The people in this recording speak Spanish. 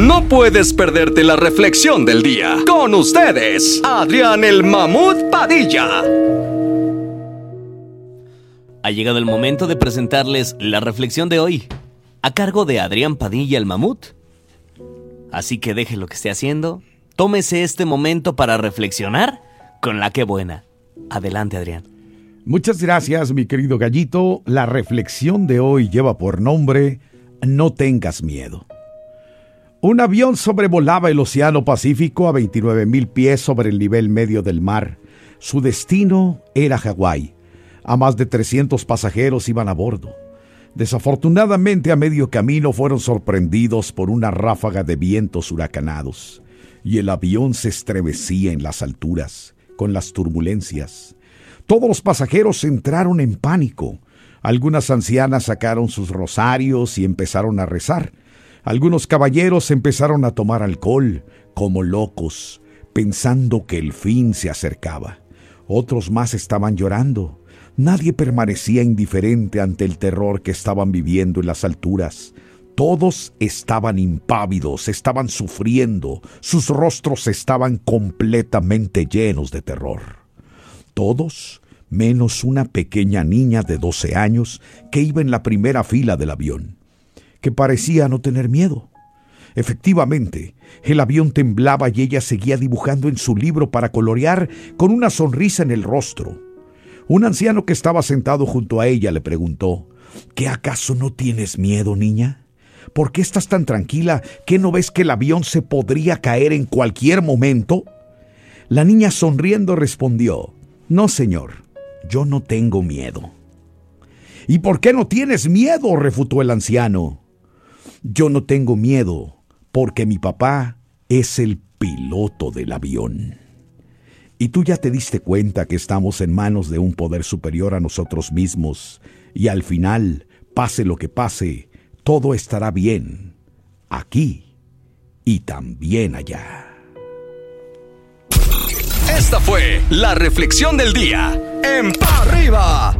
No puedes perderte la reflexión del día. Con ustedes, Adrián el Mamut Padilla. Ha llegado el momento de presentarles la reflexión de hoy, a cargo de Adrián Padilla el Mamut. Así que deje lo que esté haciendo, tómese este momento para reflexionar con la que buena. Adelante, Adrián. Muchas gracias, mi querido gallito. La reflexión de hoy lleva por nombre No tengas miedo. Un avión sobrevolaba el Océano Pacífico a 29 mil pies sobre el nivel medio del mar. Su destino era Hawái. A más de 300 pasajeros iban a bordo. Desafortunadamente a medio camino fueron sorprendidos por una ráfaga de vientos huracanados, y el avión se estremecía en las alturas, con las turbulencias. Todos los pasajeros entraron en pánico. Algunas ancianas sacaron sus rosarios y empezaron a rezar. Algunos caballeros empezaron a tomar alcohol, como locos, pensando que el fin se acercaba. Otros más estaban llorando. Nadie permanecía indiferente ante el terror que estaban viviendo en las alturas. Todos estaban impávidos, estaban sufriendo, sus rostros estaban completamente llenos de terror. Todos, menos una pequeña niña de 12 años que iba en la primera fila del avión, que parecía no tener miedo. Efectivamente, el avión temblaba y ella seguía dibujando en su libro para colorear con una sonrisa en el rostro. Un anciano que estaba sentado junto a ella le preguntó, ¿Qué acaso no tienes miedo, niña? ¿Por qué estás tan tranquila que no ves que el avión se podría caer en cualquier momento? La niña sonriendo respondió, No, señor, yo no tengo miedo. ¿Y por qué no tienes miedo? refutó el anciano. Yo no tengo miedo porque mi papá es el piloto del avión. Y tú ya te diste cuenta que estamos en manos de un poder superior a nosotros mismos y al final, pase lo que pase, todo estará bien, aquí y también allá. Esta fue la reflexión del día en Pa' Arriba.